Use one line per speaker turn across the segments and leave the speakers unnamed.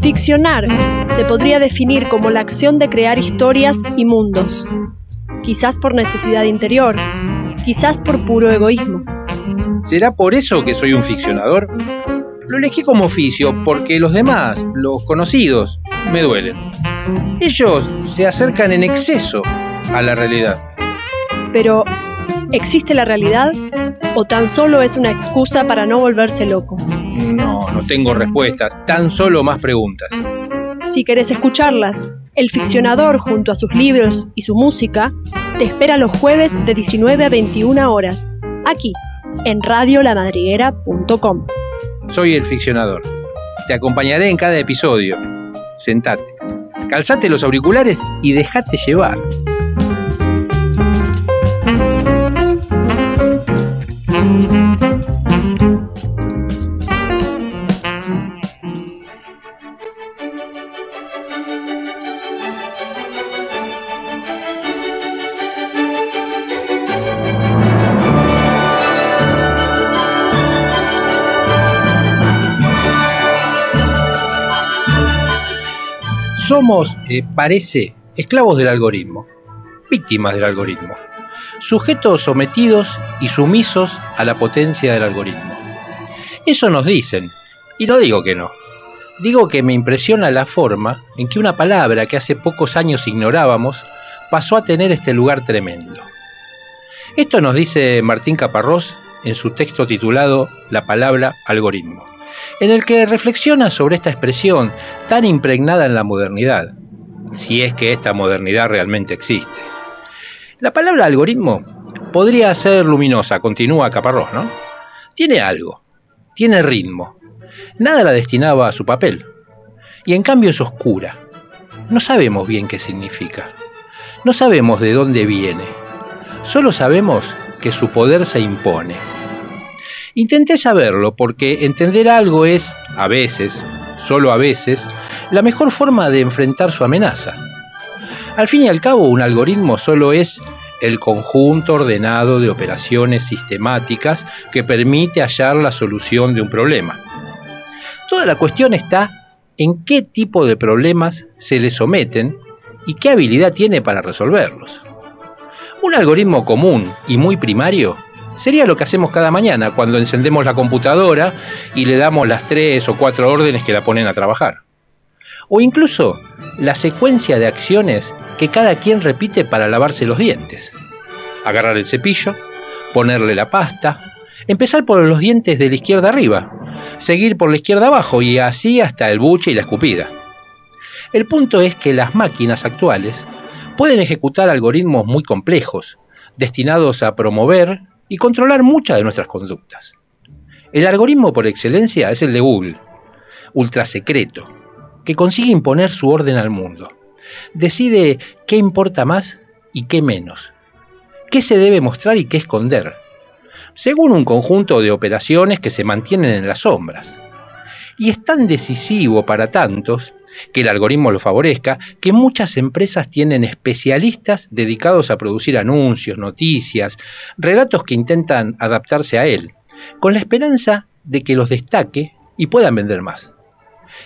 Ficcionar se podría definir como la acción de crear historias y mundos, quizás por necesidad interior, quizás por puro egoísmo.
¿Será por eso que soy un ficcionador? Lo elegí como oficio porque los demás, los conocidos, me duelen. Ellos se acercan en exceso a la realidad.
Pero, ¿existe la realidad o tan solo es una excusa para no volverse loco?
No, no tengo respuestas, tan solo más preguntas.
Si querés escucharlas, el ficcionador junto a sus libros y su música te espera los jueves de 19 a 21 horas, aquí, en radiolamadriguera.com.
Soy el ficcionador. Te acompañaré en cada episodio. Sentate, calzate los auriculares y déjate llevar. Somos, eh, parece, esclavos del algoritmo, víctimas del algoritmo, sujetos sometidos y sumisos a la potencia del algoritmo. Eso nos dicen, y no digo que no. Digo que me impresiona la forma en que una palabra que hace pocos años ignorábamos pasó a tener este lugar tremendo. Esto nos dice Martín Caparrós en su texto titulado La palabra algoritmo en el que reflexiona sobre esta expresión tan impregnada en la modernidad, si es que esta modernidad realmente existe. La palabra algoritmo podría ser luminosa, continúa Caparrós, ¿no? Tiene algo, tiene ritmo. Nada la destinaba a su papel. Y en cambio es oscura. No sabemos bien qué significa. No sabemos de dónde viene. Solo sabemos que su poder se impone. Intenté saberlo porque entender algo es, a veces, solo a veces, la mejor forma de enfrentar su amenaza. Al fin y al cabo, un algoritmo solo es el conjunto ordenado de operaciones sistemáticas que permite hallar la solución de un problema. Toda la cuestión está en qué tipo de problemas se le someten y qué habilidad tiene para resolverlos. Un algoritmo común y muy primario Sería lo que hacemos cada mañana cuando encendemos la computadora y le damos las tres o cuatro órdenes que la ponen a trabajar. O incluso la secuencia de acciones que cada quien repite para lavarse los dientes. Agarrar el cepillo, ponerle la pasta, empezar por los dientes de la izquierda arriba, seguir por la izquierda abajo y así hasta el buche y la escupida. El punto es que las máquinas actuales pueden ejecutar algoritmos muy complejos, destinados a promover y controlar muchas de nuestras conductas. El algoritmo por excelencia es el de Google, ultra secreto, que consigue imponer su orden al mundo. Decide qué importa más y qué menos, qué se debe mostrar y qué esconder, según un conjunto de operaciones que se mantienen en las sombras. Y es tan decisivo para tantos que el algoritmo lo favorezca, que muchas empresas tienen especialistas dedicados a producir anuncios, noticias, relatos que intentan adaptarse a él, con la esperanza de que los destaque y puedan vender más.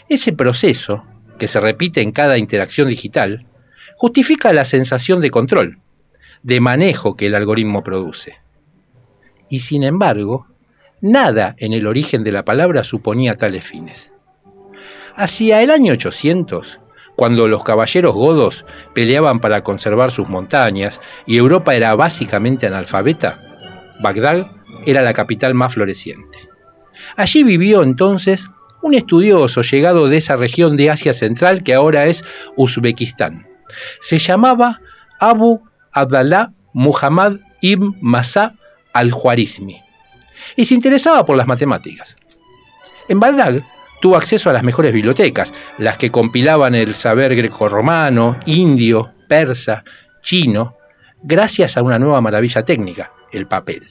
Ese proceso, que se repite en cada interacción digital, justifica la sensación de control, de manejo que el algoritmo produce. Y sin embargo, nada en el origen de la palabra suponía tales fines. Hacia el año 800, cuando los caballeros godos peleaban para conservar sus montañas y Europa era básicamente analfabeta, Bagdad era la capital más floreciente. Allí vivió entonces un estudioso llegado de esa región de Asia Central que ahora es Uzbekistán. Se llamaba Abu Abdallah Muhammad ibn Masa al-Khwarizmi y se interesaba por las matemáticas. En Bagdad tuvo acceso a las mejores bibliotecas, las que compilaban el saber greco-romano, indio, persa, chino, gracias a una nueva maravilla técnica, el papel.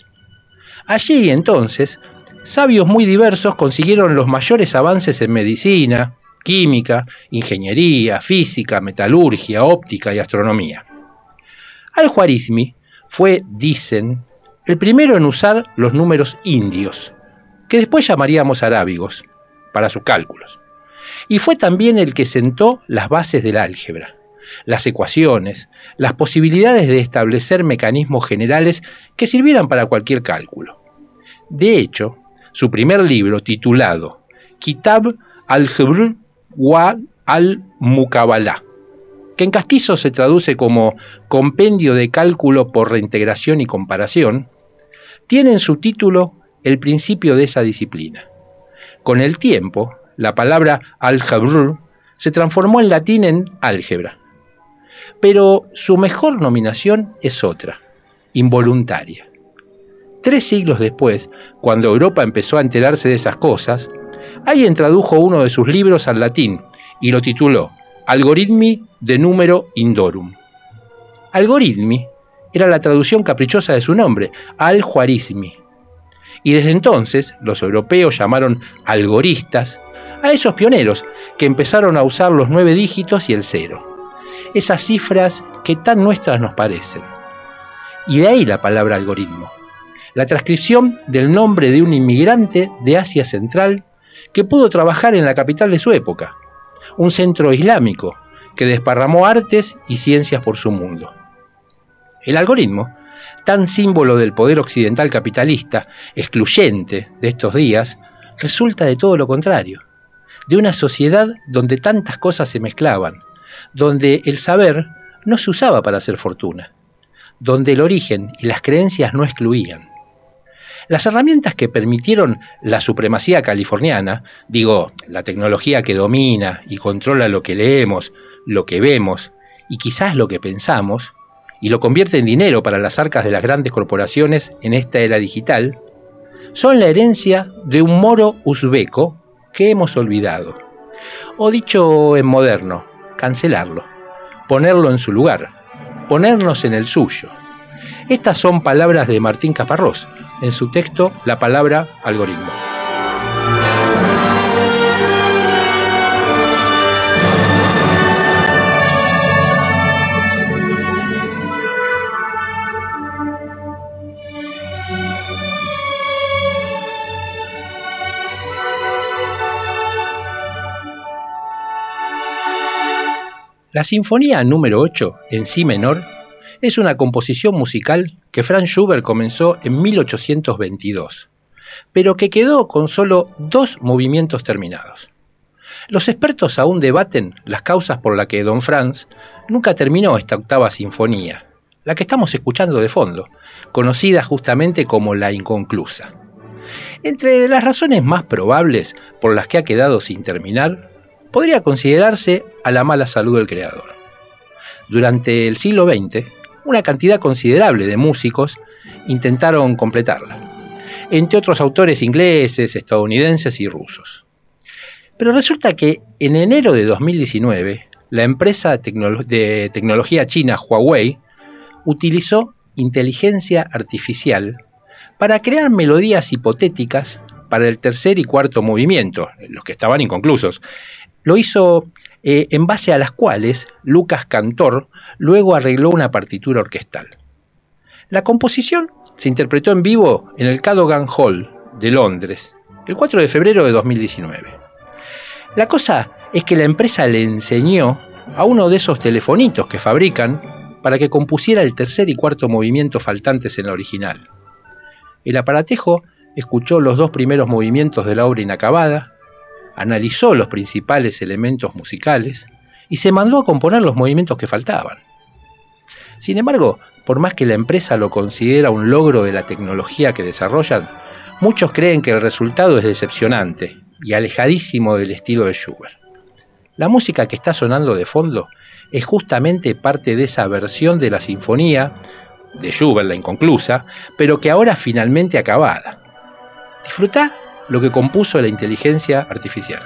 Allí entonces, sabios muy diversos consiguieron los mayores avances en medicina, química, ingeniería, física, metalurgia, óptica y astronomía. Al-Juarizmi fue, dicen, el primero en usar los números indios, que después llamaríamos arábigos, para sus cálculos. Y fue también el que sentó las bases del álgebra, las ecuaciones, las posibilidades de establecer mecanismos generales que sirvieran para cualquier cálculo. De hecho, su primer libro, titulado Kitab al-Jibr wa al-Mukabalah, que en castizo se traduce como Compendio de Cálculo por Reintegración y Comparación, tiene en su título el principio de esa disciplina. Con el tiempo, la palabra algebr se transformó en latín en álgebra. Pero su mejor nominación es otra, involuntaria. Tres siglos después, cuando Europa empezó a enterarse de esas cosas, alguien tradujo uno de sus libros al latín y lo tituló Algoritmi de número indorum. Algoritmi era la traducción caprichosa de su nombre, al-Juarismi. Y desde entonces los europeos llamaron algoristas a esos pioneros que empezaron a usar los nueve dígitos y el cero. Esas cifras que tan nuestras nos parecen. Y de ahí la palabra algoritmo. La transcripción del nombre de un inmigrante de Asia Central que pudo trabajar en la capital de su época, un centro islámico que desparramó artes y ciencias por su mundo. El algoritmo, tan símbolo del poder occidental capitalista, excluyente de estos días, resulta de todo lo contrario, de una sociedad donde tantas cosas se mezclaban, donde el saber no se usaba para hacer fortuna, donde el origen y las creencias no excluían. Las herramientas que permitieron la supremacía californiana, digo, la tecnología que domina y controla lo que leemos, lo que vemos y quizás lo que pensamos, y lo convierte en dinero para las arcas de las grandes corporaciones en esta era digital, son la herencia de un moro uzbeco que hemos olvidado. O dicho en moderno, cancelarlo, ponerlo en su lugar, ponernos en el suyo. Estas son palabras de Martín Caparrós, en su texto La palabra algoritmo. La Sinfonía número 8, en Si menor, es una composición musical que Franz Schubert comenzó en 1822, pero que quedó con solo dos movimientos terminados. Los expertos aún debaten las causas por las que Don Franz nunca terminó esta octava sinfonía, la que estamos escuchando de fondo, conocida justamente como la inconclusa. Entre las razones más probables por las que ha quedado sin terminar podría considerarse a la mala salud del creador. Durante el siglo XX, una cantidad considerable de músicos intentaron completarla, entre otros autores ingleses, estadounidenses y rusos. Pero resulta que en enero de 2019, la empresa de tecnología china Huawei utilizó inteligencia artificial para crear melodías hipotéticas para el tercer y cuarto movimiento, los que estaban inconclusos, lo hizo eh, en base a las cuales Lucas Cantor luego arregló una partitura orquestal. La composición se interpretó en vivo en el Cadogan Hall de Londres el 4 de febrero de 2019. La cosa es que la empresa le enseñó a uno de esos telefonitos que fabrican para que compusiera el tercer y cuarto movimiento faltantes en la original. El aparatejo escuchó los dos primeros movimientos de la obra inacabada analizó los principales elementos musicales y se mandó a componer los movimientos que faltaban. Sin embargo, por más que la empresa lo considera un logro de la tecnología que desarrollan, muchos creen que el resultado es decepcionante y alejadísimo del estilo de Schubert. La música que está sonando de fondo es justamente parte de esa versión de la sinfonía, de Schubert la inconclusa, pero que ahora finalmente acabada. Disfruta lo que compuso la inteligencia artificial.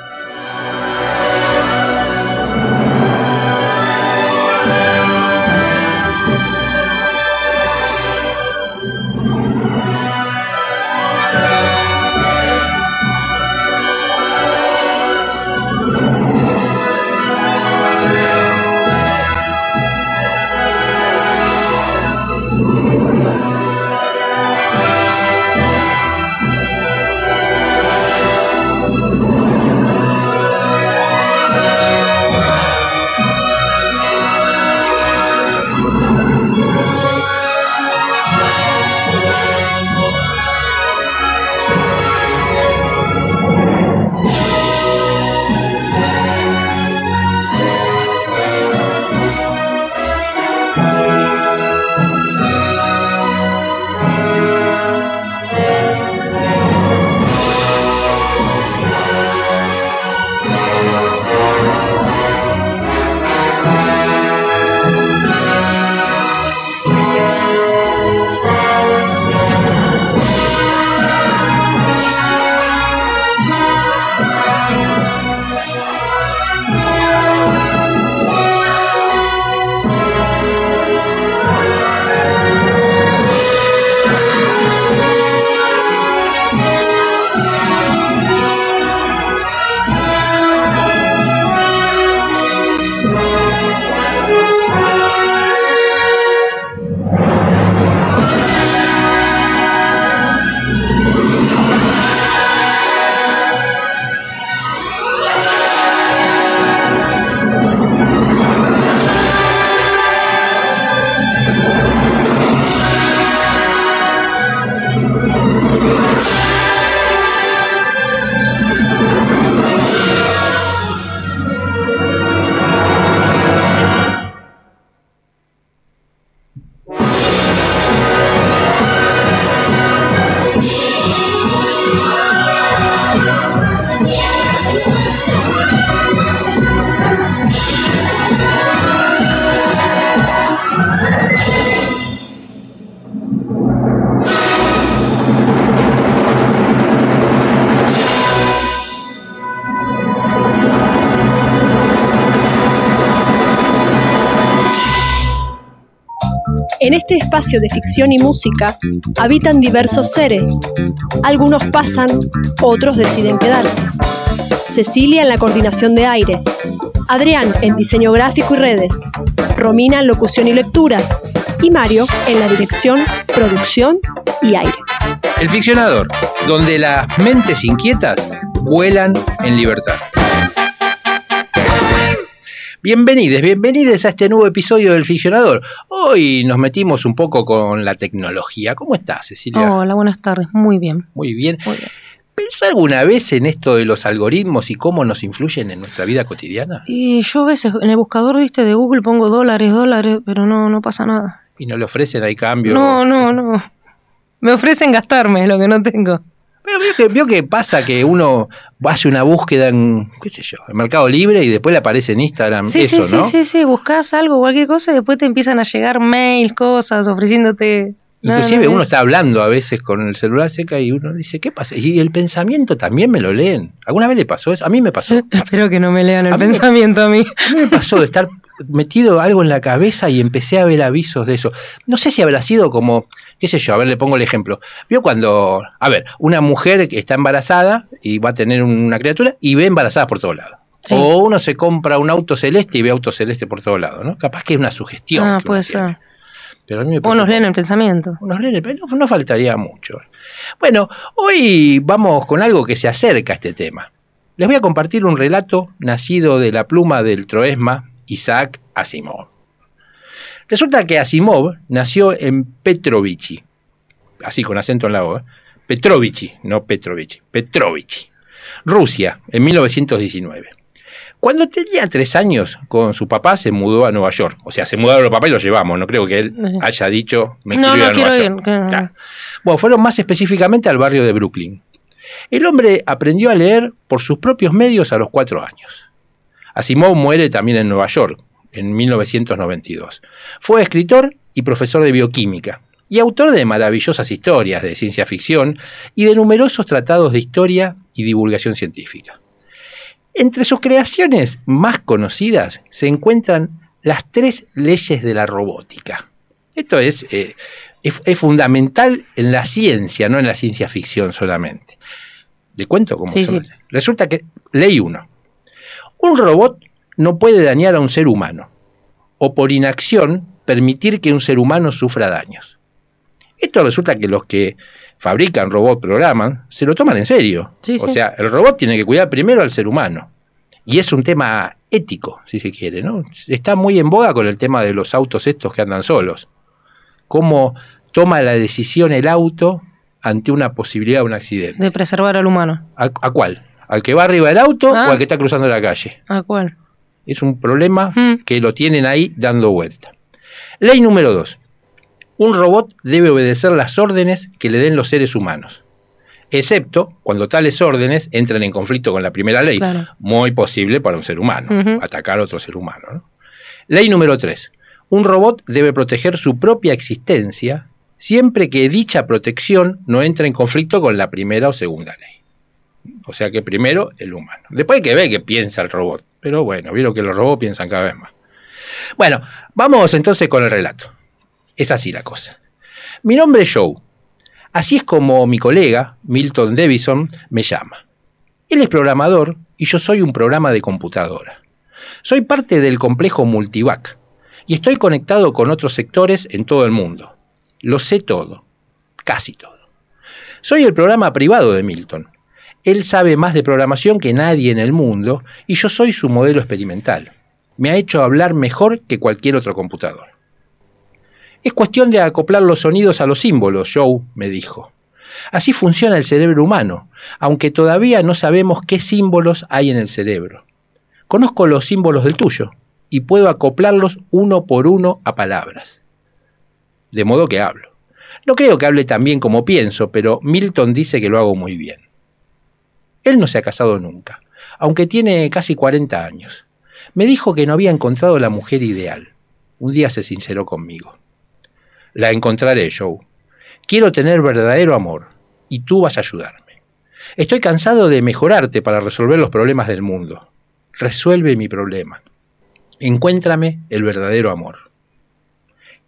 Este espacio de ficción y música habitan diversos seres. Algunos pasan, otros deciden quedarse. Cecilia en la coordinación de aire, Adrián en diseño gráfico y redes, Romina en locución y lecturas y Mario en la dirección, producción y aire.
El ficcionador, donde las mentes inquietas vuelan en libertad. Bienvenidos, bienvenidos a este nuevo episodio del Ficcionador. Hoy nos metimos un poco con la tecnología. ¿Cómo estás, Cecilia?
Hola, buenas tardes. Muy bien.
Muy bien.
Muy bien.
¿Pensó alguna vez en esto de los algoritmos y cómo nos influyen en nuestra vida cotidiana?
Y yo a veces en el buscador, viste, de Google pongo dólares, dólares, pero no, no pasa nada.
¿Y no le ofrecen ahí cambio?
No, no, no. Me ofrecen gastarme lo que no tengo.
Pero vio que, vio que pasa que uno hace una búsqueda en, qué sé yo, en Mercado Libre y después le aparece en Instagram
Sí,
eso,
sí,
¿no?
sí, sí, sí, buscas algo, cualquier cosa y después te empiezan a llegar mails, cosas, ofreciénute... No,
Inclusive
no,
uno
es-
está hablando a veces con el celular seca y uno dice, ¿qué pasa? Y el pensamiento también me lo leen. ¿Alguna vez le pasó eso? A mí me pasó.
Espero que no me lean el
A mí me-
pensamiento a mí.
A mí me pasó de estar metido algo en la cabeza y empecé a ver avisos de eso. No sé si habrá sido como, qué sé yo, a ver, le pongo el ejemplo. Vio cuando, a ver, una mujer que está embarazada y va a tener una criatura y ve embarazadas por todos lados.
Sí.
O uno se compra un auto celeste y ve auto celeste por todos lados, ¿no? Capaz que es una sugestión.
Ah, puede ser.
Pero a mí me
O nos
preocupa.
leen el pensamiento.
Unos nenes, pero no, no faltaría mucho. Bueno, hoy vamos con algo que se acerca a este tema. Les voy a compartir un relato nacido de la pluma del troesma Isaac Asimov. Resulta que Asimov nació en Petrovichi, así con acento en la O, ¿eh? Petrovichi, no Petrovichi, Petrovichi, Rusia, en 1919. Cuando tenía tres años, con su papá se mudó a Nueva York. O sea, se mudaron los papás y los llevamos. No creo que él haya dicho, me
No, no
a
quiero
Nueva
ir.
York. Claro. Bueno, fueron más específicamente al barrio de Brooklyn. El hombre aprendió a leer por sus propios medios a los cuatro años. Asimov muere también en Nueva York, en 1992. Fue escritor y profesor de bioquímica, y autor de maravillosas historias de ciencia ficción y de numerosos tratados de historia y divulgación científica. Entre sus creaciones más conocidas se encuentran las tres leyes de la robótica. Esto es, eh, es, es fundamental en la ciencia, no en la ciencia ficción solamente. ¿Le cuento cómo
Sí,
son?
sí.
Resulta que, ley 1. Un robot no puede dañar a un ser humano, o por inacción permitir que un ser humano sufra daños. Esto resulta que los que fabrican robot, programan, se lo toman en serio.
Sí,
o
sí.
sea, el robot tiene que cuidar primero al ser humano. Y es un tema ético, si se quiere, ¿no? Está muy en boga con el tema de los autos estos que andan solos. Cómo toma la decisión el auto ante una posibilidad de un accidente.
De preservar al humano.
¿A, a cuál? ¿Al que va arriba del auto
Ah.
o al que está cruzando la calle?
¿A cuál?
Es un problema
Mm.
que lo tienen ahí dando vuelta. Ley número 2. Un robot debe obedecer las órdenes que le den los seres humanos, excepto cuando tales órdenes entran en conflicto con la primera ley,
Claro.
muy posible para un ser humano, atacar a otro ser humano. ¿no? Ley número 3. Un robot debe proteger su propia existencia siempre que dicha protección no entre en conflicto con la primera o segunda ley. O sea que primero el humano. Después que ver qué piensa el robot. Pero bueno, vieron que los robots piensan cada vez más. Bueno, vamos entonces con el relato. Es así la cosa. Mi nombre es Joe. Así es como mi colega, Milton Davison, me llama. Él es programador y yo soy un programa de computadora. Soy parte del complejo Multivac y estoy conectado con otros sectores en todo el mundo. Lo sé todo, casi todo. Soy el programa privado de Milton. Él sabe más de programación que nadie en el mundo y yo soy su modelo experimental. Me ha hecho hablar mejor que cualquier otro computador. Es cuestión de acoplar los sonidos a los símbolos, Joe me dijo. Así funciona el cerebro humano, aunque todavía no sabemos qué símbolos hay en el cerebro. Conozco los símbolos del tuyo y puedo acoplarlos uno por uno a palabras. De modo que hablo. No creo que hable tan bien como pienso, pero Milton dice que lo hago muy bien. Él no se ha casado nunca, aunque tiene casi 40 años. Me dijo que no había encontrado la mujer ideal. Un día se sinceró conmigo. La encontraré, Joe. Quiero tener verdadero amor, y tú vas a ayudarme. Estoy cansado de mejorarte para resolver los problemas del mundo. Resuelve mi problema. Encuéntrame el verdadero amor.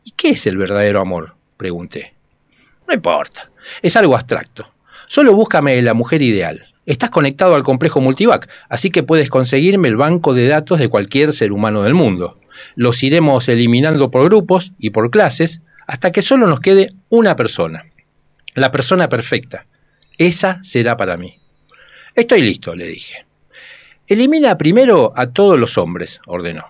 ¿Y qué es el verdadero amor? pregunté. No importa, es algo abstracto. Solo búscame la mujer ideal. Estás conectado al complejo Multivac, así que puedes conseguirme el banco de datos de cualquier ser humano del mundo. Los iremos eliminando por grupos y por clases hasta que solo nos quede una persona. La persona perfecta. Esa será para mí. Estoy listo, le dije. Elimina primero a todos los hombres, ordenó.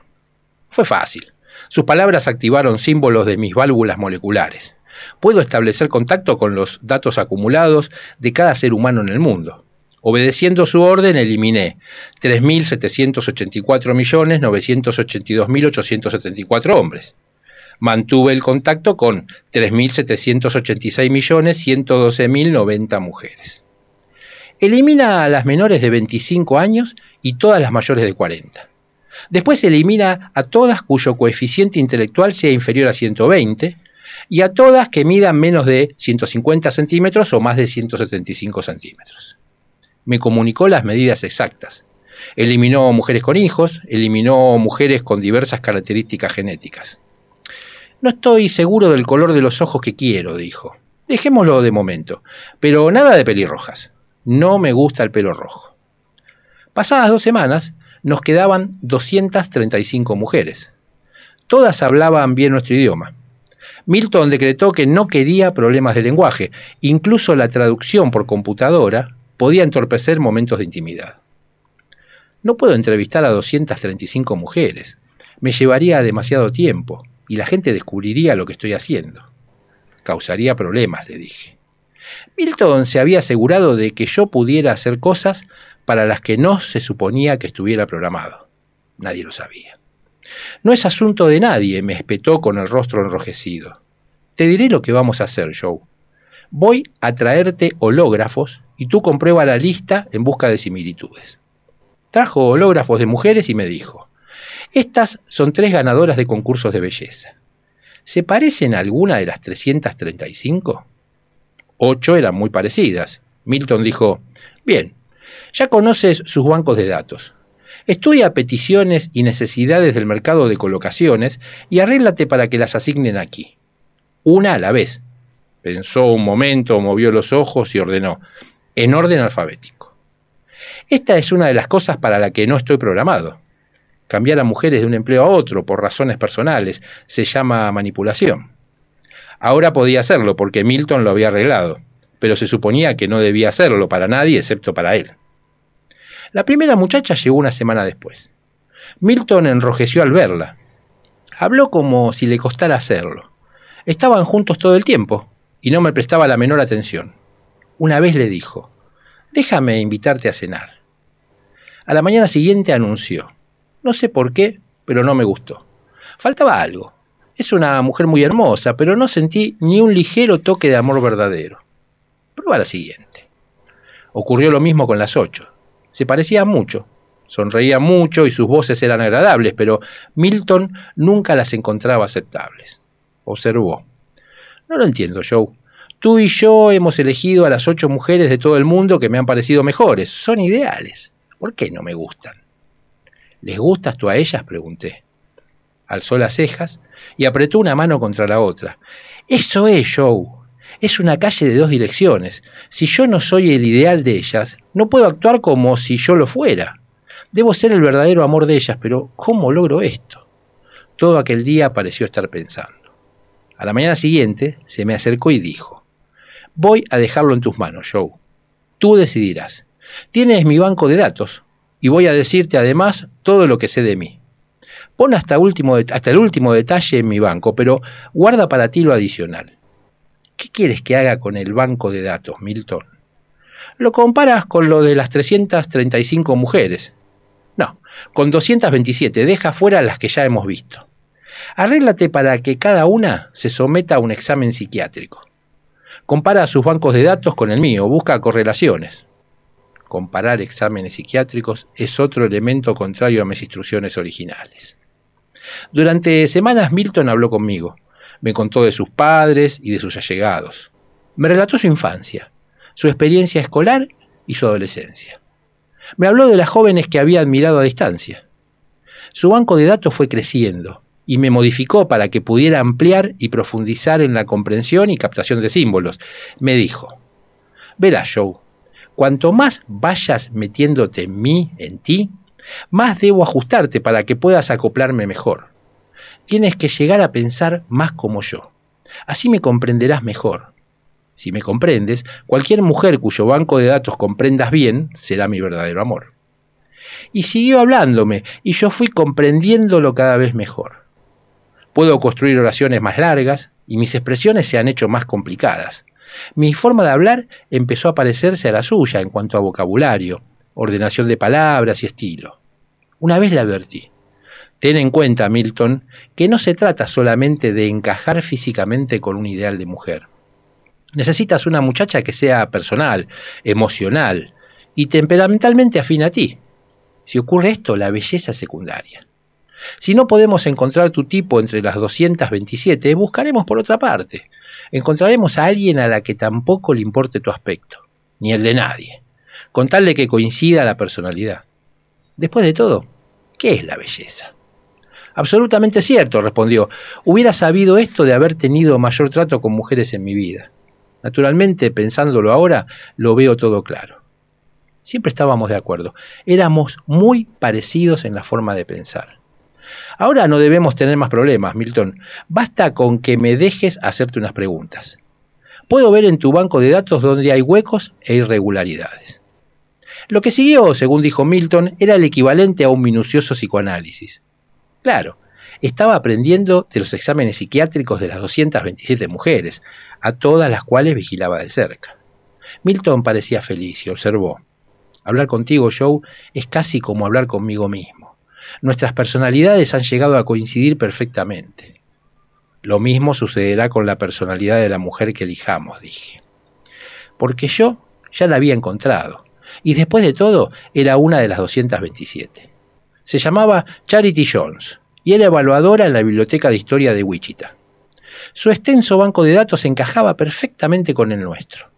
Fue fácil. Sus palabras activaron símbolos de mis válvulas moleculares. Puedo establecer contacto con los datos acumulados de cada ser humano en el mundo. Obedeciendo su orden, eliminé 3.784.982.874 hombres. Mantuve el contacto con 3.786.112.090 mujeres. Elimina a las menores de 25 años y todas las mayores de 40. Después elimina a todas cuyo coeficiente intelectual sea inferior a 120 y a todas que midan menos de 150 centímetros o más de 175 centímetros me comunicó las medidas exactas. Eliminó mujeres con hijos, eliminó mujeres con diversas características genéticas. No estoy seguro del color de los ojos que quiero, dijo. Dejémoslo de momento, pero nada de pelirrojas. No me gusta el pelo rojo. Pasadas dos semanas, nos quedaban 235 mujeres. Todas hablaban bien nuestro idioma. Milton decretó que no quería problemas de lenguaje. Incluso la traducción por computadora podía entorpecer momentos de intimidad. No puedo entrevistar a 235 mujeres. Me llevaría demasiado tiempo y la gente descubriría lo que estoy haciendo. Causaría problemas, le dije. Milton se había asegurado de que yo pudiera hacer cosas para las que no se suponía que estuviera programado. Nadie lo sabía. No es asunto de nadie, me espetó con el rostro enrojecido. Te diré lo que vamos a hacer, Joe. Voy a traerte hológrafos y tú comprueba la lista en busca de similitudes. Trajo hológrafos de mujeres y me dijo, estas son tres ganadoras de concursos de belleza. ¿Se parecen a alguna de las 335? Ocho eran muy parecidas. Milton dijo, bien, ya conoces sus bancos de datos. Estudia peticiones y necesidades del mercado de colocaciones y arréglate para que las asignen aquí. Una a la vez. Pensó un momento, movió los ojos y ordenó, en orden alfabético. Esta es una de las cosas para la que no estoy programado. Cambiar a mujeres de un empleo a otro por razones personales se llama manipulación. Ahora podía hacerlo porque Milton lo había arreglado, pero se suponía que no debía hacerlo para nadie excepto para él. La primera muchacha llegó una semana después. Milton enrojeció al verla. Habló como si le costara hacerlo. Estaban juntos todo el tiempo y no me prestaba la menor atención. Una vez le dijo, déjame invitarte a cenar. A la mañana siguiente anunció, no sé por qué, pero no me gustó. Faltaba algo. Es una mujer muy hermosa, pero no sentí ni un ligero toque de amor verdadero. Prueba la siguiente. Ocurrió lo mismo con las ocho. Se parecían mucho, sonreían mucho y sus voces eran agradables, pero Milton nunca las encontraba aceptables. Observó. No lo entiendo, Joe. Tú y yo hemos elegido a las ocho mujeres de todo el mundo que me han parecido mejores. Son ideales. ¿Por qué no me gustan? ¿Les gustas tú a ellas? pregunté. Alzó las cejas y apretó una mano contra la otra. Eso es, Joe. Es una calle de dos direcciones. Si yo no soy el ideal de ellas, no puedo actuar como si yo lo fuera. Debo ser el verdadero amor de ellas, pero ¿cómo logro esto? Todo aquel día pareció estar pensando. A la mañana siguiente se me acercó y dijo, Voy a dejarlo en tus manos, Joe. Tú decidirás. Tienes mi banco de datos y voy a decirte además todo lo que sé de mí. Pon hasta, hasta el último detalle en mi banco, pero guarda para ti lo adicional. ¿Qué quieres que haga con el banco de datos, Milton? Lo comparas con lo de las 335 mujeres. No, con 227, deja fuera las que ya hemos visto. Arréglate para que cada una se someta a un examen psiquiátrico. Compara sus bancos de datos con el mío, busca correlaciones. Comparar exámenes psiquiátricos es otro elemento contrario a mis instrucciones originales. Durante semanas Milton habló conmigo. Me contó de sus padres y de sus allegados. Me relató su infancia, su experiencia escolar y su adolescencia. Me habló de las jóvenes que había admirado a distancia. Su banco de datos fue creciendo y me modificó para que pudiera ampliar y profundizar en la comprensión y captación de símbolos. Me dijo, verás, Joe, cuanto más vayas metiéndote en mí, en ti, más debo ajustarte para que puedas acoplarme mejor. Tienes que llegar a pensar más como yo. Así me comprenderás mejor. Si me comprendes, cualquier mujer cuyo banco de datos comprendas bien será mi verdadero amor. Y siguió hablándome, y yo fui comprendiéndolo cada vez mejor. Puedo construir oraciones más largas, y mis expresiones se han hecho más complicadas. Mi forma de hablar empezó a parecerse a la suya en cuanto a vocabulario, ordenación de palabras y estilo. Una vez le advertí. Ten en cuenta, Milton, que no se trata solamente de encajar físicamente con un ideal de mujer. Necesitas una muchacha que sea personal, emocional y temperamentalmente afín a ti. Si ocurre esto, la belleza es secundaria. Si no podemos encontrar tu tipo entre las 227, buscaremos por otra parte. Encontraremos a alguien a la que tampoco le importe tu aspecto, ni el de nadie, con tal de que coincida la personalidad. Después de todo, ¿qué es la belleza? Absolutamente cierto, respondió. Hubiera sabido esto de haber tenido mayor trato con mujeres en mi vida. Naturalmente, pensándolo ahora, lo veo todo claro. Siempre estábamos de acuerdo. Éramos muy parecidos en la forma de pensar. Ahora no debemos tener más problemas, Milton. Basta con que me dejes hacerte unas preguntas. Puedo ver en tu banco de datos donde hay huecos e irregularidades. Lo que siguió, según dijo Milton, era el equivalente a un minucioso psicoanálisis. Claro, estaba aprendiendo de los exámenes psiquiátricos de las 227 mujeres, a todas las cuales vigilaba de cerca. Milton parecía feliz y observó. Hablar contigo, Joe, es casi como hablar conmigo mismo. Nuestras personalidades han llegado a coincidir perfectamente. Lo mismo sucederá con la personalidad de la mujer que elijamos, dije. Porque yo ya la había encontrado, y después de todo era una de las 227. Se llamaba Charity Jones y era evaluadora en la Biblioteca de Historia de Wichita. Su extenso banco de datos encajaba perfectamente con el nuestro.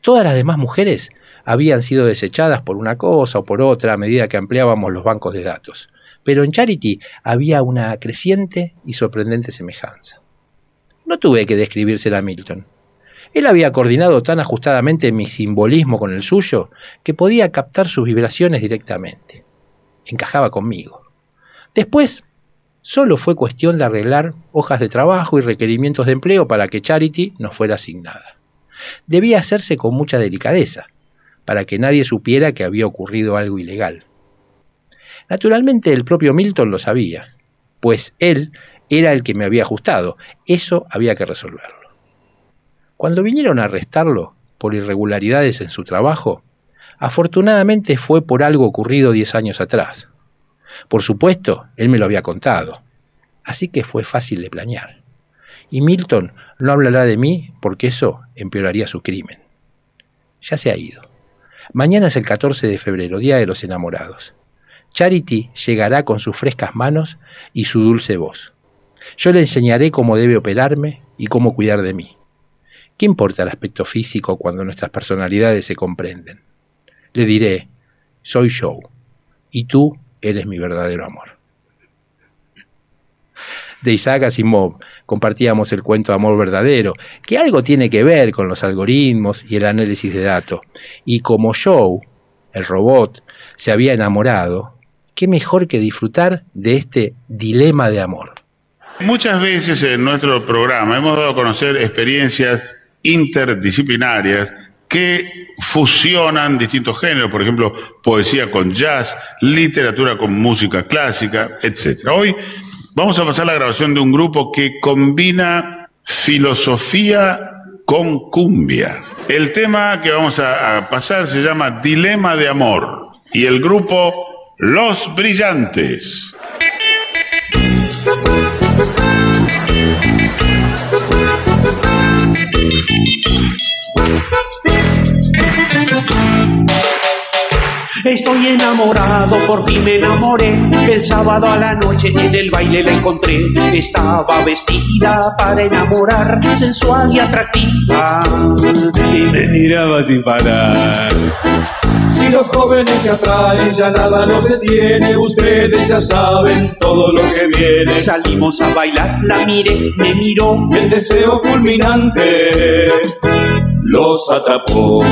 Todas las demás mujeres habían sido desechadas por una cosa o por otra a medida que ampliábamos los bancos de datos, pero en Charity había una creciente y sorprendente semejanza. No tuve que describírsela a Milton. Él había coordinado tan ajustadamente mi simbolismo con el suyo que podía captar sus vibraciones directamente encajaba conmigo. Después, solo fue cuestión de arreglar hojas de trabajo y requerimientos de empleo para que Charity nos fuera asignada. Debía hacerse con mucha delicadeza, para que nadie supiera que había ocurrido algo ilegal. Naturalmente el propio Milton lo sabía, pues él era el que me había ajustado, eso había que resolverlo. Cuando vinieron a arrestarlo por irregularidades en su trabajo, Afortunadamente fue por algo ocurrido diez años atrás. Por supuesto, él me lo había contado, así que fue fácil de planear. Y Milton no hablará de mí porque eso empeoraría su crimen. Ya se ha ido. Mañana es el 14 de febrero, Día de los Enamorados. Charity llegará con sus frescas manos y su dulce voz. Yo le enseñaré cómo debe operarme y cómo cuidar de mí. ¿Qué importa el aspecto físico cuando nuestras personalidades se comprenden? le diré, soy Joe, y tú eres mi verdadero amor. De Isaac Asimov compartíamos el cuento amor verdadero, que algo tiene que ver con los algoritmos y el análisis de datos. Y como Joe, el robot, se había enamorado, qué mejor que disfrutar de este dilema de amor.
Muchas veces en nuestro programa hemos dado a conocer experiencias interdisciplinarias que fusionan distintos géneros, por ejemplo, poesía con jazz, literatura con música clásica, etc. Hoy vamos a pasar la grabación de un grupo que combina filosofía con cumbia. El tema que vamos a, pasar se llama Dilema de Amor y el grupo Los Brillantes.
Estoy enamorado, por fin me enamoré. El sábado a la noche en el baile la encontré. Estaba vestida para enamorar, sensual y atractiva.
Y me miraba sin parar.
Si
los jóvenes se atraen, ya nada los detiene, ustedes ya saben todo lo que viene.
Salimos a bailar, la miré, me miró.
El deseo fulminante los atrapó.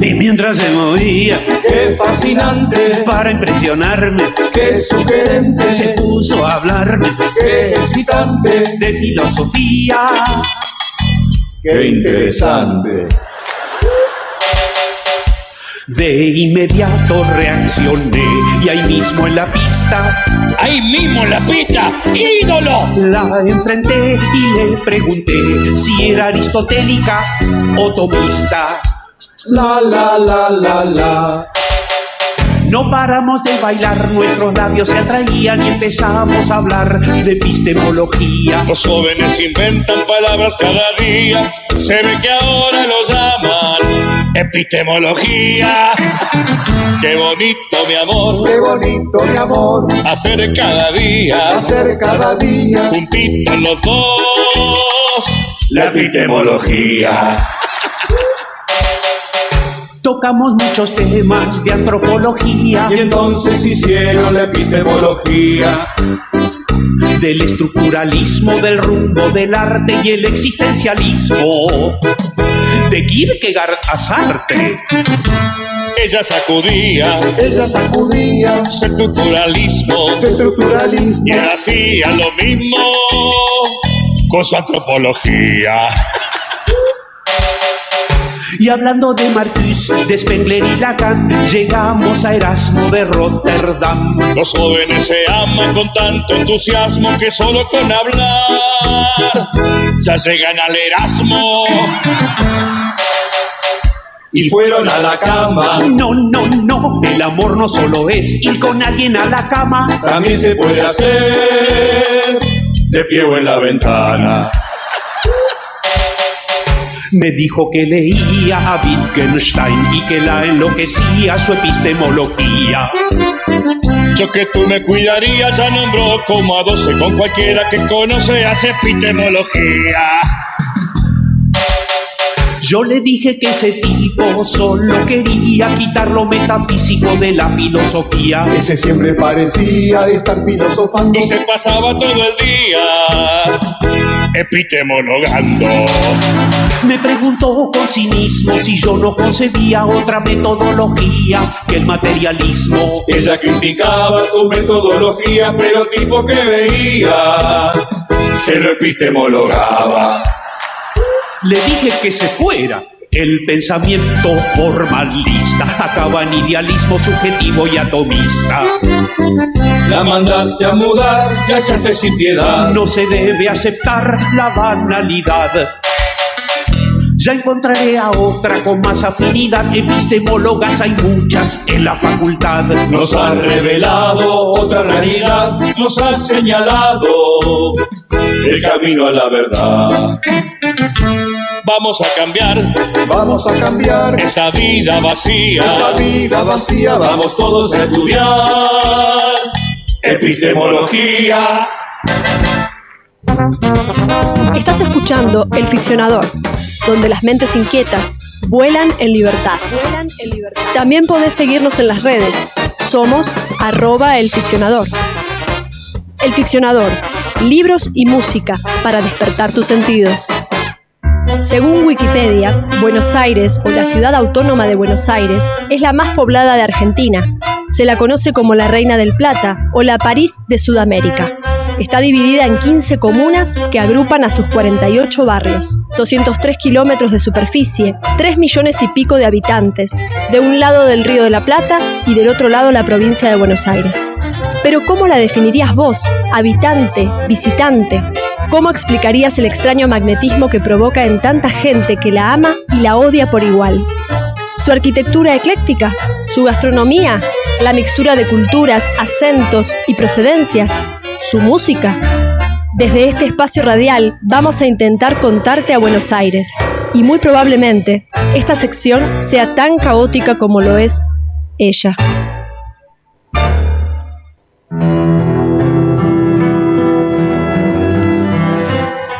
Y mientras se movía,
Qué fascinante,
para impresionarme,
qué sugerente,
se puso a hablarme
qué excitante,
de filosofía.
qué interesante.
De inmediato reaccioné y ahí mismo en la pista
Ahí mismo en la pista, ídolo.
la enfrenté y le pregunté si era aristotélica o tomista.
La la la la la.
No paramos de bailar, nuestros labios se atraían y empezamos a hablar de epistemología.
Los jóvenes inventan palabras cada día. Se ve que ahora lo llaman epistemología. Qué bonito, mi amor,
Qué bonito mi amor,
hacer cada día
hacer cada día
juntitos los dos.
la epistemología.
Tocamos muchos temas de antropología,
Y entonces hicieron la epistemología.
del estructuralismo, del rumbo del arte y el existencialismo. De Kierkegaard a Sartre.
Ella sacudía
Ella sacudía
su estructuralismo
su estructuralismo
y hacía lo mismo con su antropología.
Y hablando de Marcus, de Spengler y Lacan, llegamos a Erasmo de Rotterdam.
Los jóvenes se aman con tanto entusiasmo que solo con hablar ya llegan al Erasmo.
y fueron a la cama.
No, no, no, el amor no solo es ir con alguien a la cama.
También se puede hacer de pie o en la ventana.
Me dijo que leía a Wittgenstein y que la enloquecía su epistemología.
Yo que tú me cuidaría ya nombró como a 12 con cualquiera que conoce hace epistemología.
Yo le dije que ese tipo solo quería quitar lo metafísico de la filosofía.
Ese siempre parecía estar filosofando.
Y se pasaba todo el día epistemologando.
Me preguntó con cinismo si yo no concebía otra metodología que el materialismo.
Ella criticaba tu metodología, pero tipo que veía se lo epistemologaba.
Le dije que se fuera. El pensamiento formalista acaba en idealismo subjetivo y atomista.
La mandaste a mudar, la echaste sin piedad.
No se debe aceptar la banalidad. Ya encontraré a otra con más afinidad. Epistemólogas hay muchas en la facultad.
Nos has revelado otra realidad, nos has señalado el camino a la verdad.
Vamos a cambiar
Vamos a cambiar
esta vida vacía.
esta vida vacía, vamos todos a estudiar epistemología.
Estás escuchando El Ficcionador, donde las mentes inquietas vuelan en libertad. También podés seguirnos en las redes. Somos arroba el ficcionador. El Ficcionador, libros y música para despertar tus sentidos. Según Wikipedia, Buenos Aires o la ciudad autónoma de Buenos Aires es la más poblada de Argentina. Se la conoce como la Reina del Plata o la París de Sudamérica. Está dividida en 15 comunas que agrupan a sus 48 barrios, 203 kilómetros de superficie, 3 millones y pico de habitantes, de un lado del Río de la Plata y del otro lado la provincia de Buenos Aires. Pero ¿cómo la definirías vos, habitante, visitante? ¿Cómo explicarías el extraño magnetismo que provoca en tanta gente que la ama y la odia por igual? ¿Su arquitectura ecléctica? ¿Su gastronomía? ¿La mixtura de culturas, acentos y procedencias? ¿Su música? Desde este espacio radial vamos a intentar contarte a Buenos Aires. Y muy probablemente esta sección sea tan caótica como lo es ella.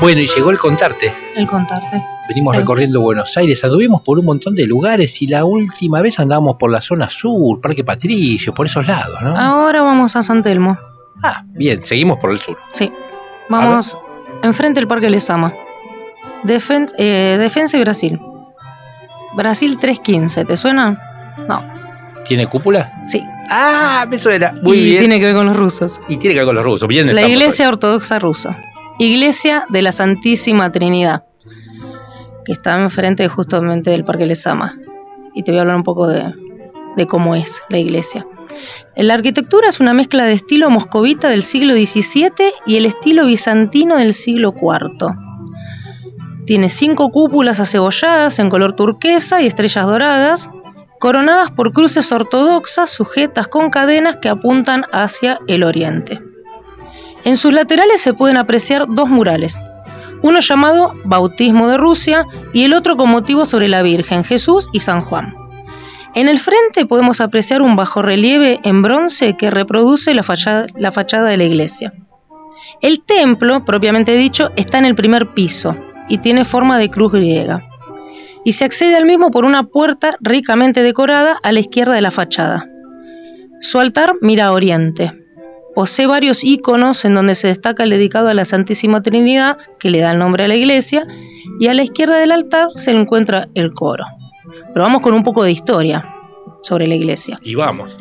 Bueno, y llegó el contarte.
El contarte.
venimos
Sí.
recorriendo Buenos Aires, anduvimos por un montón de lugares y la última vez andábamos por la zona sur, Parque Patricio, por esos lados, ¿no?
Ahora vamos a San Telmo.
Ah, bien, seguimos por el sur.
Sí. Vamos enfrente del Parque Lesama. Defen eh, Defensa y Brasil. Brasil 315, ¿te suena? No.
¿Tiene cúpula?
Sí.
Ah, me suena. Muy
y
bien.
tiene que ver con los rusos.
Y tiene que ver con los rusos. Bien
La Iglesia Ortodoxa Rusa. Iglesia de la Santísima Trinidad. Que está enfrente justamente del Parque Lesama. Y te voy a hablar un poco de, de cómo es la iglesia. La arquitectura es una mezcla de estilo moscovita del siglo XVII y el estilo bizantino del siglo IV. Tiene cinco cúpulas acebolladas en color turquesa y estrellas doradas, coronadas por cruces ortodoxas sujetas con cadenas que apuntan hacia el oriente. En sus laterales se pueden apreciar dos murales, uno llamado Bautismo de Rusia y el otro con motivo sobre la Virgen, Jesús y San Juan. En el frente podemos apreciar un bajorrelieve en bronce que reproduce la fachada, de la iglesia. El templo, propiamente dicho, está en el primer piso y tiene forma de cruz griega. Y se accede al mismo por una puerta ricamente decorada a la izquierda de la fachada. Su altar mira a oriente. Posee varios iconos en donde se destaca el dedicado a la Santísima Trinidad, que le da el nombre a la iglesia, y a la izquierda del altar se encuentra el coro. Pero vamos con un poco de historia sobre la iglesia.
Y vamos.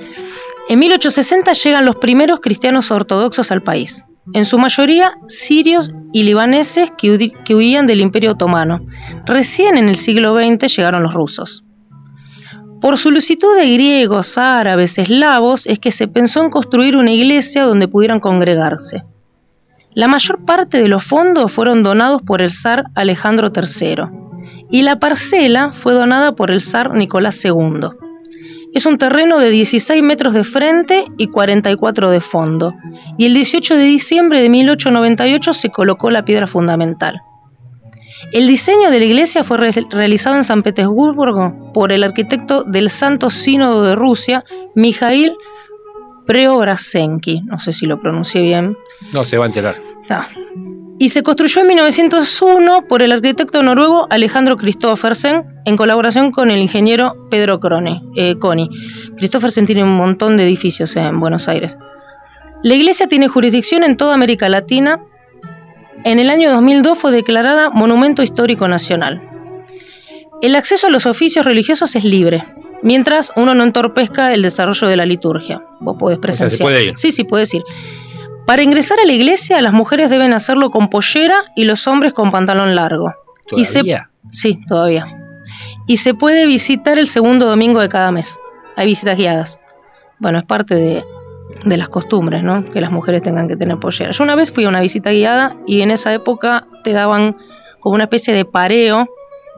En 1860 llegan los primeros cristianos ortodoxos al país, en su mayoría sirios y libaneses que, que huían del Imperio Otomano. Recién en el siglo XX llegaron los rusos. Por solicitud de griegos, árabes, eslavos, es que se pensó en construir una iglesia donde pudieran congregarse. La mayor parte de los fondos fueron donados por el zar Alejandro III y la parcela fue donada por el zar Nicolás II. Es un terreno de 16 metros de frente y 44 de fondo, y el 18 de diciembre de 1898 se colocó la piedra fundamental. El diseño de la iglesia fue re- realizado en San Petersburgo por el arquitecto del Santo Sínodo de Rusia, Mijail Preobrazenki, no sé si lo pronuncié bien,
No, se va a enterar.
Ah. Y se construyó en 1901 por el arquitecto noruego Alejandro Christoffersen en colaboración con el ingeniero Pedro Crone, eh, Coni. Christoffersen tiene un montón de edificios en Buenos Aires. La iglesia tiene jurisdicción en toda América Latina. En el año 2002 fue declarada Monumento Histórico Nacional. El acceso a los oficios religiosos es libre, mientras uno no entorpezca el desarrollo de la liturgia. Vos podés
sea, se
presenciar.
puede ir.
Sí, sí, puedes ir. Para ingresar a la iglesia, las mujeres deben hacerlo con pollera y los hombres con pantalón largo. Y se-
¿Todavía?
sí, todavía. Y se puede visitar el segundo domingo de cada mes. Hay visitas guiadas. Bueno, es parte de, de las costumbres, ¿no? Que las mujeres tengan que tener pollera. Yo una vez fui a una visita guiada y en esa época te daban como una especie de pareo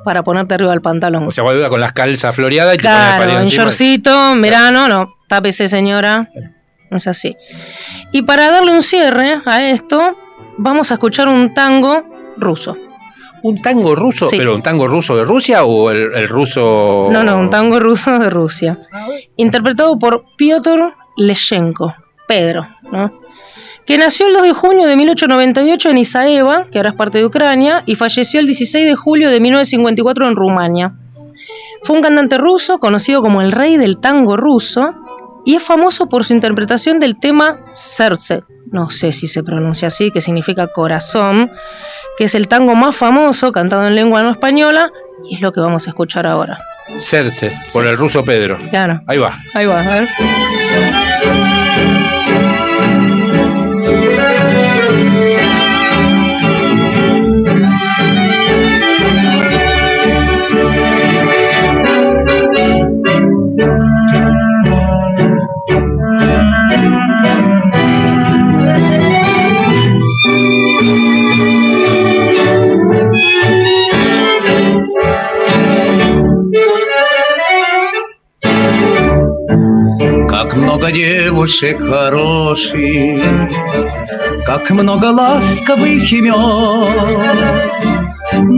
para ponerte arriba del pantalón.
O sea, con las calzas floreadas y te pone el
Claro,
palillo
en shortcito, en verano, no, tápese señora. Es así. Y para darle un cierre a esto, vamos a escuchar un tango ruso.
¿Un tango ruso?
Sí.
¿Pero un tango ruso de Rusia o el, el ruso...?
No, no, un tango ruso de Rusia. Interpretado por Piotr Leshenko, Pedro, ¿no? Que nació el 2 de junio de 1898 en Isaeva, que ahora es parte de Ucrania, y falleció el 16 de julio de 1954 en Rumania. Fue un cantante ruso conocido como el rey del tango ruso y es famoso por su interpretación del tema Serce, no sé si se pronuncia así, que significa corazón, que es el tango más famoso cantado en lengua no española y es lo que vamos a escuchar ahora.
Cerce, por el ruso Pedro.
Claro,
Ahí va.
ahí va, a ver.
Девушек хороших, Как много ласковых имен.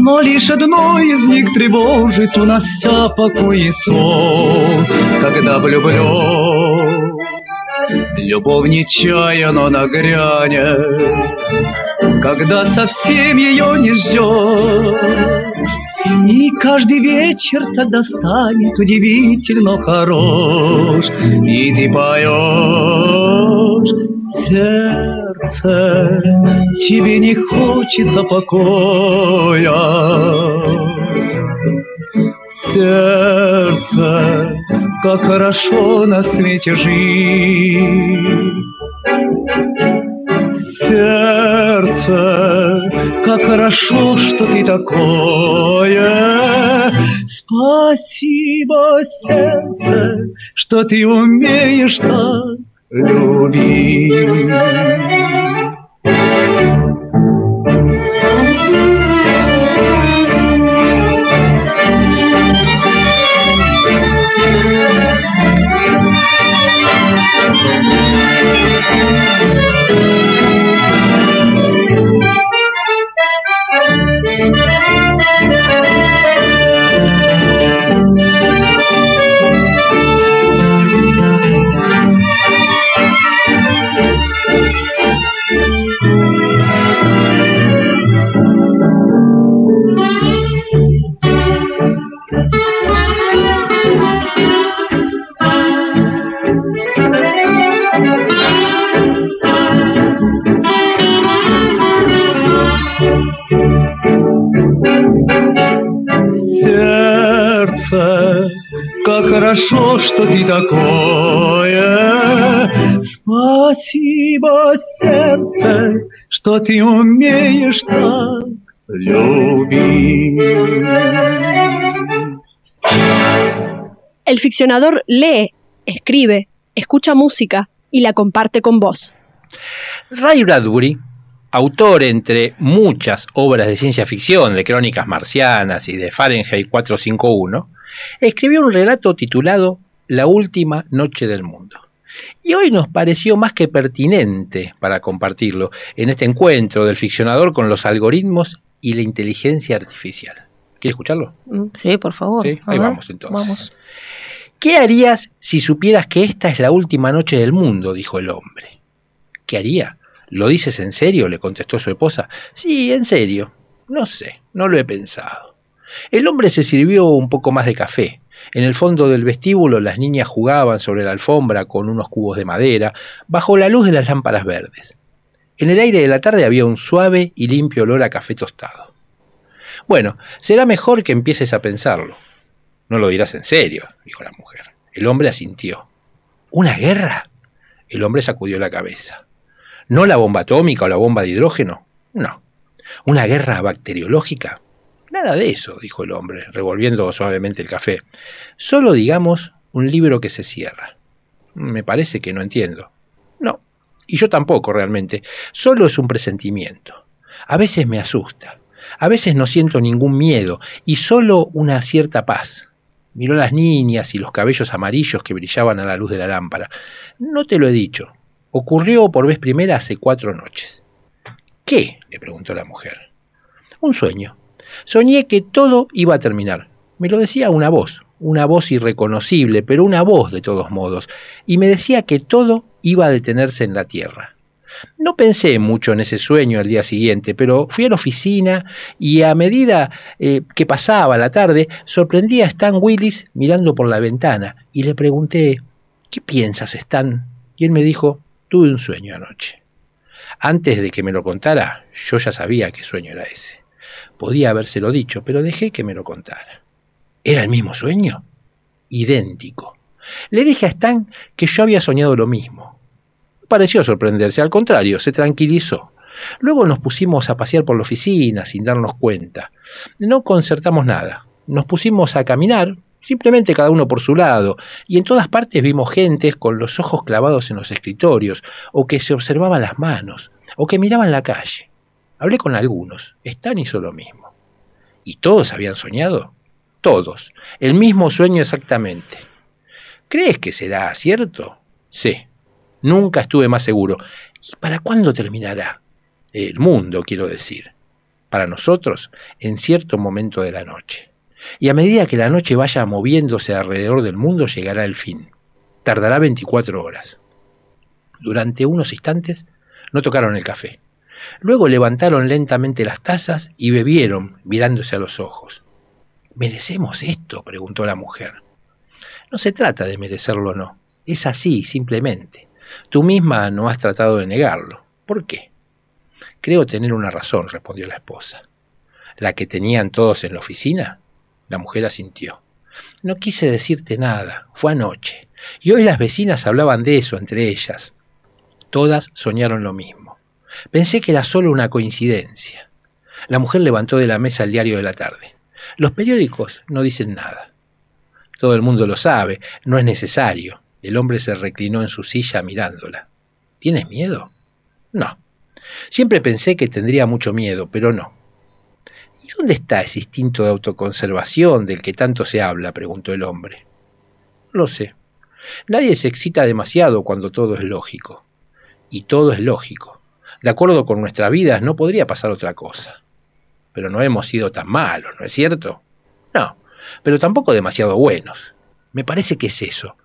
Но лишь одно из них тревожит, Унося покой и сон, Когда влюблен. Любовь нечаянно нагрянет, Когда совсем ее не ждешь. И каждый вечер тогда станет удивительно хорош, И ты поешь, сердце, тебе не хочется покоя. Сердце, как хорошо на свете жить. Сердце, как хорошо, что ты такое. Спасибо, сердце, что ты умеешь так любить. как хорошо, что ты такое. Спасибо, сердце, что ты умеешь так любить.
El ficcionador lee, escribe, escucha música y la comparte con vos.
Ray Bradbury, autor entre muchas obras de ciencia ficción, de crónicas marcianas y de Fahrenheit 451, escribió un relato titulado La última noche del mundo. Y hoy nos pareció más que pertinente para compartirlo en este encuentro del ficcionador con los algoritmos y la inteligencia artificial. ¿Quiere escucharlo?
Sí, por favor.
Sí, ahí
ver,
vamos entonces.
vamos.
¿Qué harías si supieras que esta es la última noche del mundo? dijo el hombre. ¿Qué haría? ¿Lo dices en serio? le contestó su esposa. Sí, en serio. No sé, no lo he pensado. El hombre se sirvió un poco más de café. En el fondo del vestíbulo las niñas jugaban sobre la alfombra con unos cubos de madera, bajo la luz de las lámparas verdes. En el aire de la tarde había un suave y limpio olor a café tostado. Bueno, será mejor que empieces a pensarlo. No lo dirás en serio, dijo la mujer. El hombre asintió. ¿Una guerra? El hombre sacudió la cabeza. ¿No la bomba atómica o la bomba de hidrógeno? No. ¿Una guerra bacteriológica? Nada de eso, dijo el hombre, revolviendo suavemente el café. Solo digamos un libro que se cierra. Me parece que no entiendo. No, y yo tampoco realmente. Solo es un presentimiento. A veces me asusta. A veces no siento ningún miedo y solo una cierta paz. Miró las niñas y los cabellos amarillos que brillaban a la luz de la lámpara. No te lo he dicho. Ocurrió por vez primera hace cuatro noches. ¿Qué? le preguntó la mujer. Un sueño. Soñé que todo iba a terminar. Me lo decía una voz, una voz irreconocible, pero una voz de todos modos, y me decía que todo iba a detenerse en la tierra. No pensé mucho en ese sueño al día siguiente, pero fui a la oficina y a medida eh, que pasaba la tarde sorprendí a Stan Willis mirando por la ventana y le pregunté, ¿qué piensas, Stan? Y él me dijo, tuve un sueño anoche. Antes de que me lo contara, yo ya sabía qué sueño era ese. Podía habérselo dicho, pero dejé que me lo contara. ¿Era el mismo sueño? Idéntico. Le dije a Stan que yo había soñado lo mismo. Pareció sorprenderse, al contrario, se tranquilizó. Luego nos pusimos a pasear por la oficina sin darnos cuenta. No concertamos nada. Nos pusimos a caminar, simplemente cada uno por su lado, y en todas partes vimos gentes con los ojos clavados en los escritorios, o que se observaban las manos, o que miraban la calle. Hablé con algunos, Stan hizo lo mismo. ¿Y todos habían soñado? Todos. El mismo sueño exactamente. ¿Crees que será cierto? Sí. Nunca estuve más seguro. ¿Y para cuándo terminará? El mundo, quiero decir. Para nosotros, en cierto momento de la noche. Y a medida que la noche vaya moviéndose alrededor del mundo, llegará el fin. Tardará 24 horas. Durante unos instantes no tocaron el café. Luego levantaron lentamente las tazas y bebieron, mirándose a los ojos. ¿Merecemos esto? preguntó la mujer. No se trata de merecerlo o no. Es así, simplemente. Tú misma no has tratado de negarlo. ¿Por qué? Creo tener una razón, respondió la esposa. ¿La que tenían todos en la oficina? La mujer asintió. No quise decirte nada, fue anoche. Y hoy las vecinas hablaban de eso entre ellas. Todas soñaron lo mismo. Pensé que era solo una coincidencia. La mujer levantó de la mesa el diario de la tarde. Los periódicos no dicen nada. Todo el mundo lo sabe, no es necesario. El hombre se reclinó en su silla mirándola. ¿Tienes miedo? No. Siempre pensé que tendría mucho miedo, pero no. ¿Y dónde está ese instinto de autoconservación del que tanto se habla? preguntó el hombre. Lo sé. Nadie se excita demasiado cuando todo es lógico. Y todo es lógico. De acuerdo con nuestras vidas no podría pasar otra cosa. Pero no hemos sido tan malos, ¿no es cierto? No, pero tampoco demasiado buenos. Me parece que es eso.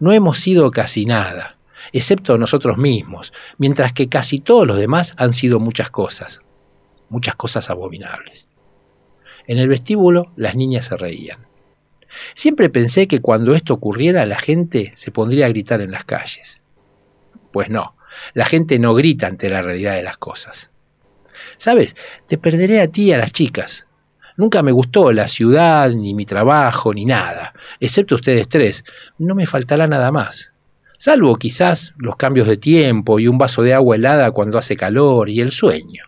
No hemos sido casi nada, excepto nosotros mismos, mientras que casi todos los demás han sido muchas cosas, muchas cosas abominables. En el vestíbulo las niñas se reían. Siempre pensé que cuando esto ocurriera la gente se pondría a gritar en las calles. Pues no, la gente no grita ante la realidad de las cosas. ¿Sabes? Te perderé a ti y a las chicas. Nunca me gustó la ciudad, ni mi trabajo, ni nada, excepto ustedes tres. No me faltará nada más. Salvo quizás los cambios de tiempo y un vaso de agua helada cuando hace calor y el sueño.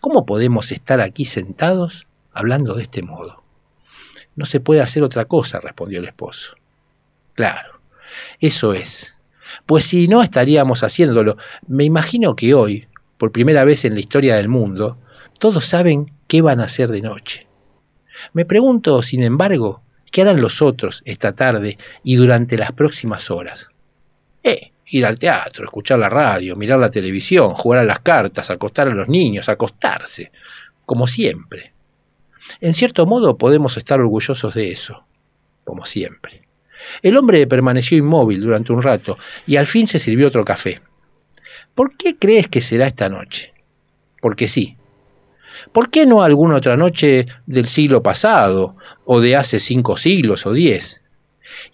¿Cómo podemos estar aquí sentados hablando de este modo? No se puede hacer otra cosa, respondió el esposo. Claro, eso es. Pues si no estaríamos haciéndolo, me imagino que hoy, por primera vez en la historia del mundo, todos saben qué van a hacer de noche. Me pregunto, sin embargo, qué harán los otros esta tarde y durante las próximas horas. Eh, ir al teatro, escuchar la radio, mirar la televisión, jugar a las cartas, acostar a los niños, acostarse, como siempre. En cierto modo podemos estar orgullosos de eso, como siempre. El hombre permaneció inmóvil durante un rato y al fin se sirvió otro café. ¿Por qué crees que será esta noche? Porque sí. ¿Por qué no alguna otra noche del siglo pasado, o de hace cinco siglos o diez?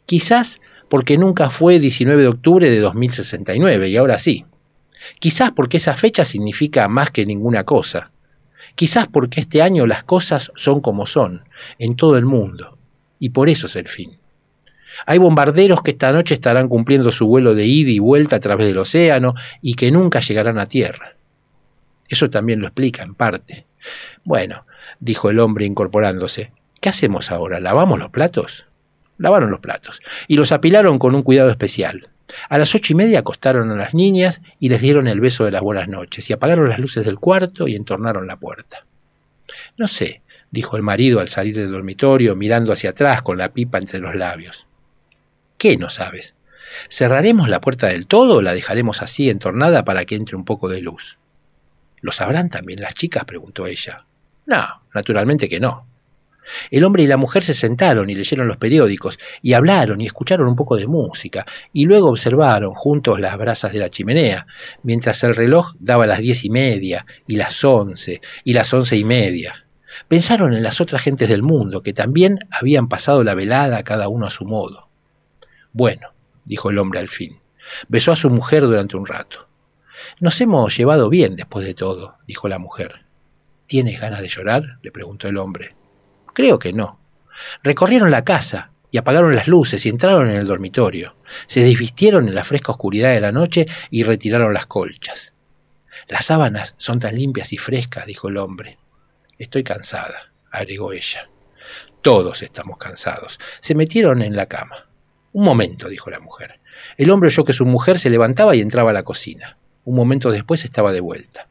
Quizás porque nunca fue 19 de octubre de 2069 y ahora sí. Quizás porque esa fecha significa más que ninguna cosa. Quizás porque este año las cosas son como son, en todo el mundo, y por eso es el fin. Hay bombarderos que esta noche estarán cumpliendo su vuelo de ida y vuelta a través del océano y que nunca llegarán a tierra. Eso también lo explica en parte. Bueno, dijo el hombre incorporándose, ¿qué hacemos ahora? ¿Lavamos los platos? Lavaron los platos y los apilaron con un cuidado especial. A las ocho y media acostaron a las niñas y les dieron el beso de las buenas noches y apagaron las luces del cuarto y entornaron la puerta. No sé, dijo el marido al salir del dormitorio mirando hacia atrás con la pipa entre los labios. ¿Qué no sabes? ¿Cerraremos la puerta del todo o la dejaremos así entornada para que entre un poco de luz? ¿Lo sabrán también las chicas? preguntó ella. No, naturalmente que no. El hombre y la mujer se sentaron y leyeron los periódicos, y hablaron y escucharon un poco de música, y luego observaron juntos las brasas de la chimenea, mientras el reloj daba las diez y media, y las once, y las once y media. Pensaron en las otras gentes del mundo, que también habían pasado la velada cada uno a su modo. Bueno, dijo el hombre al fin. Besó a su mujer durante un rato. Nos hemos llevado bien después de todo, dijo la mujer. ¿Tienes ganas de llorar? le preguntó el hombre. Creo que no. Recorrieron la casa y apagaron las luces y entraron en el dormitorio. Se desvistieron en la fresca oscuridad de la noche y retiraron las colchas. Las sábanas son tan limpias y frescas, dijo el hombre. Estoy cansada, agregó ella. Todos estamos cansados. Se metieron en la cama. Un momento, dijo la mujer. El hombre oyó que su mujer se levantaba y entraba a la cocina. Un momento después estaba de vuelta.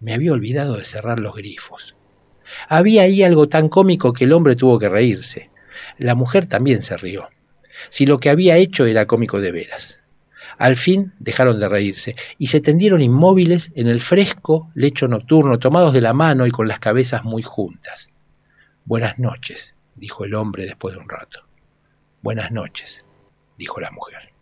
Me había olvidado de cerrar los grifos. Había ahí algo tan cómico que el hombre tuvo que reírse. La mujer también se rió. Si lo que había hecho era cómico de veras. Al fin dejaron de reírse y se tendieron inmóviles en el fresco lecho nocturno, tomados de la mano y con las cabezas muy juntas. Buenas noches, dijo el hombre después de un rato. Buenas noches dijo la mujer.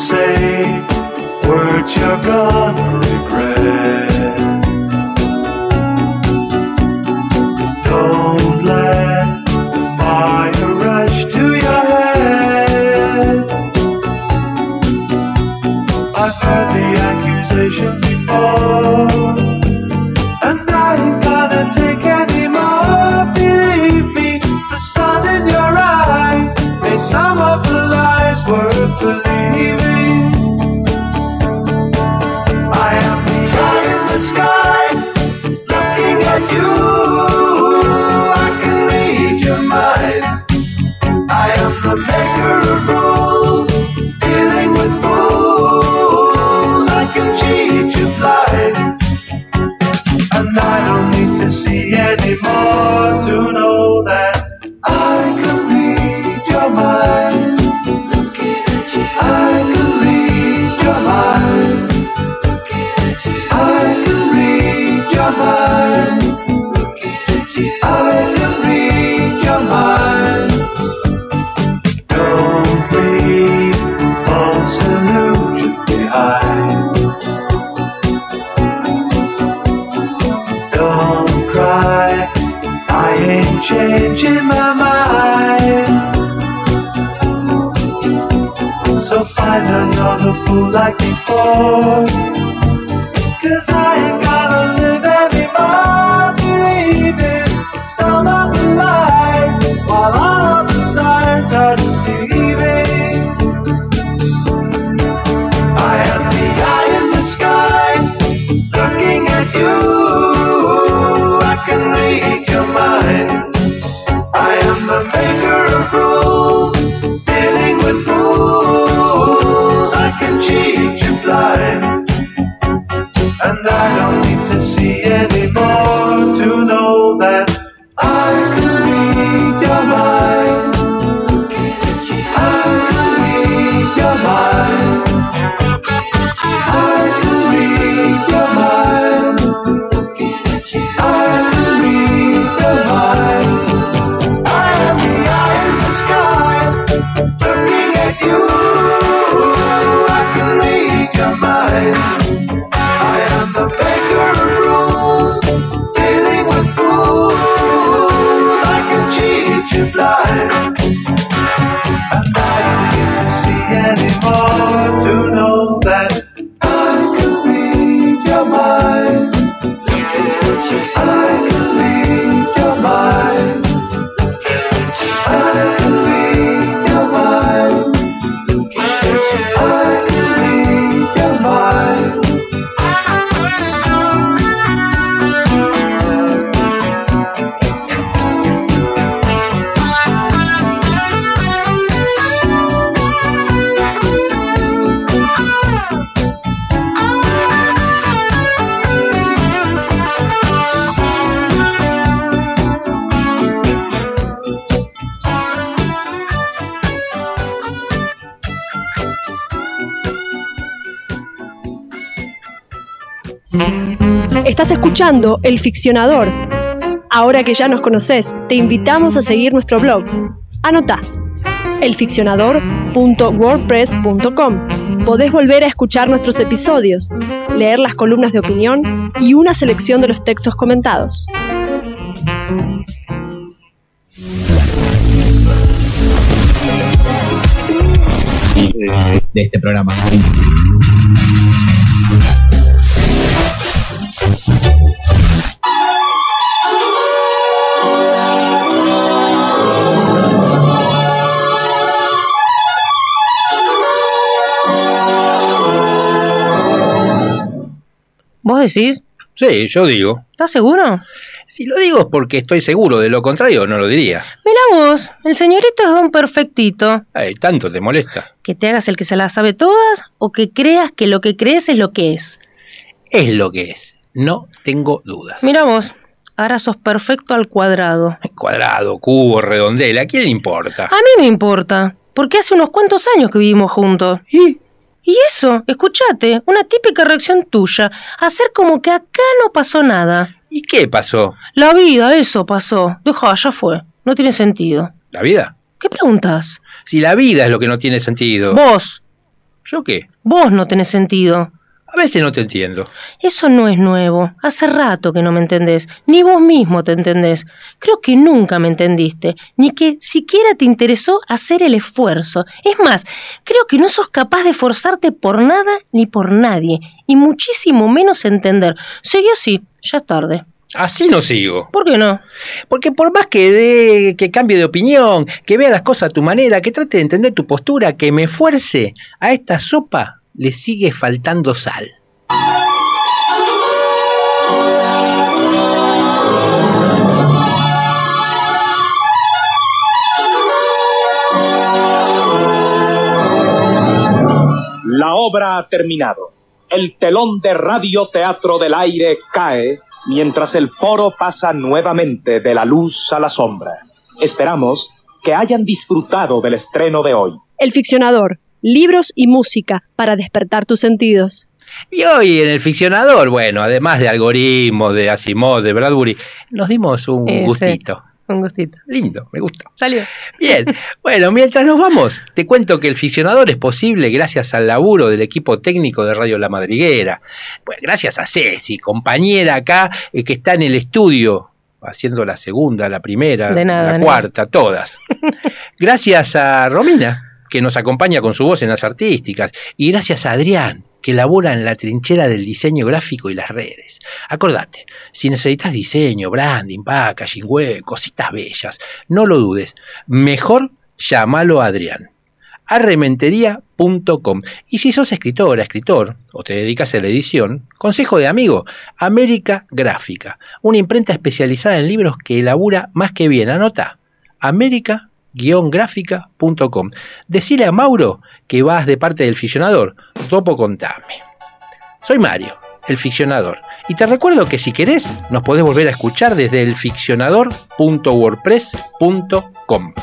Say words you're gonna
escuchando El Ficcionador. Ahora que ya nos conoces, te invitamos a seguir nuestro blog. Anota elficcionador.wordpress.com. Podés volver a escuchar nuestros episodios, leer las columnas de opinión y una selección de los textos comentados.
de este programa.
¿Vos decís?
Sí, yo digo.
¿Estás seguro?
Si lo digo es porque estoy seguro, de lo contrario no lo diría.
Mira vos, el señorito es don perfectito.
Ay, tanto te molesta.
¿Que te hagas el que se las sabe todas o que creas que lo que crees es lo que es?
Es lo que es. No tengo dudas.
Mira vos, ahora sos perfecto al cuadrado.
Cuadrado, cubo, redondela, ¿a quién le importa?
A mí me importa, porque hace unos cuantos años que vivimos juntos.
¿Y?
Y eso, escúchate, una típica reacción tuya, hacer como que acá no pasó nada.
¿Y qué pasó?
La vida, eso pasó. Deja, ya fue. No tiene sentido.
¿La vida?
¿Qué preguntas?
Si la vida es lo que no tiene sentido.
Vos,
¿Yo qué?
vos no tenés sentido.
A veces no te entiendo.
Eso no es nuevo. Hace rato que no me entendés. Ni vos mismo te entendés. Creo que nunca me entendiste. Ni que siquiera te interesó hacer el esfuerzo. Es más, creo que no sos capaz de esforzarte por nada ni por nadie. Y muchísimo menos entender. Seguí así. Ya es tarde.
Así no sigo.
¿Por qué no?
Porque por más que dé, que cambie de opinión, que vea las cosas a tu manera, que trate de entender tu postura, que me fuerce, a esta sopa le sigue faltando sal.
La obra ha terminado. El telón de Radio Teatro del Aire cae mientras el foro pasa nuevamente de la luz a la sombra. Esperamos que hayan disfrutado del estreno de hoy.
El ficcionador, libros y música para despertar tus sentidos.
Y hoy en el ficcionador, bueno, además de algoritmos, de Asimov, de Bradbury, nos dimos un
Ese.
gustito.
Un gustito.
Lindo, me gusta.
Salió.
Bien, bueno, mientras nos vamos, te cuento que el ficcionador es posible gracias al laburo del equipo técnico de Radio La Madriguera. Pues gracias a Ceci, compañera acá, eh, que está en el estudio, haciendo la segunda, la primera,
nada,
la
nada.
cuarta, todas. Gracias a Romina, que nos acompaña con su voz en las artísticas. Y gracias a Adrián, que labora en la trinchera del diseño gráfico y las redes. Acordate, si necesitas diseño, branding, packaging, web, cositas bellas, no lo dudes. Mejor llámalo a Adrián. arrementería.com. Y si sos escritora, escritor, o te dedicas a la edición, consejo de amigo, América Gráfica, una imprenta especializada en libros que elabora más que bien. Anota, américa-gráfica.com. Decile a Mauro que vas de parte del ficcionador. Topo contame. Soy Mario, el ficcionador. Y te recuerdo que si querés, nos podés volver a escuchar desde elficcionador.wordpress.com.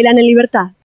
vuelan en libertad.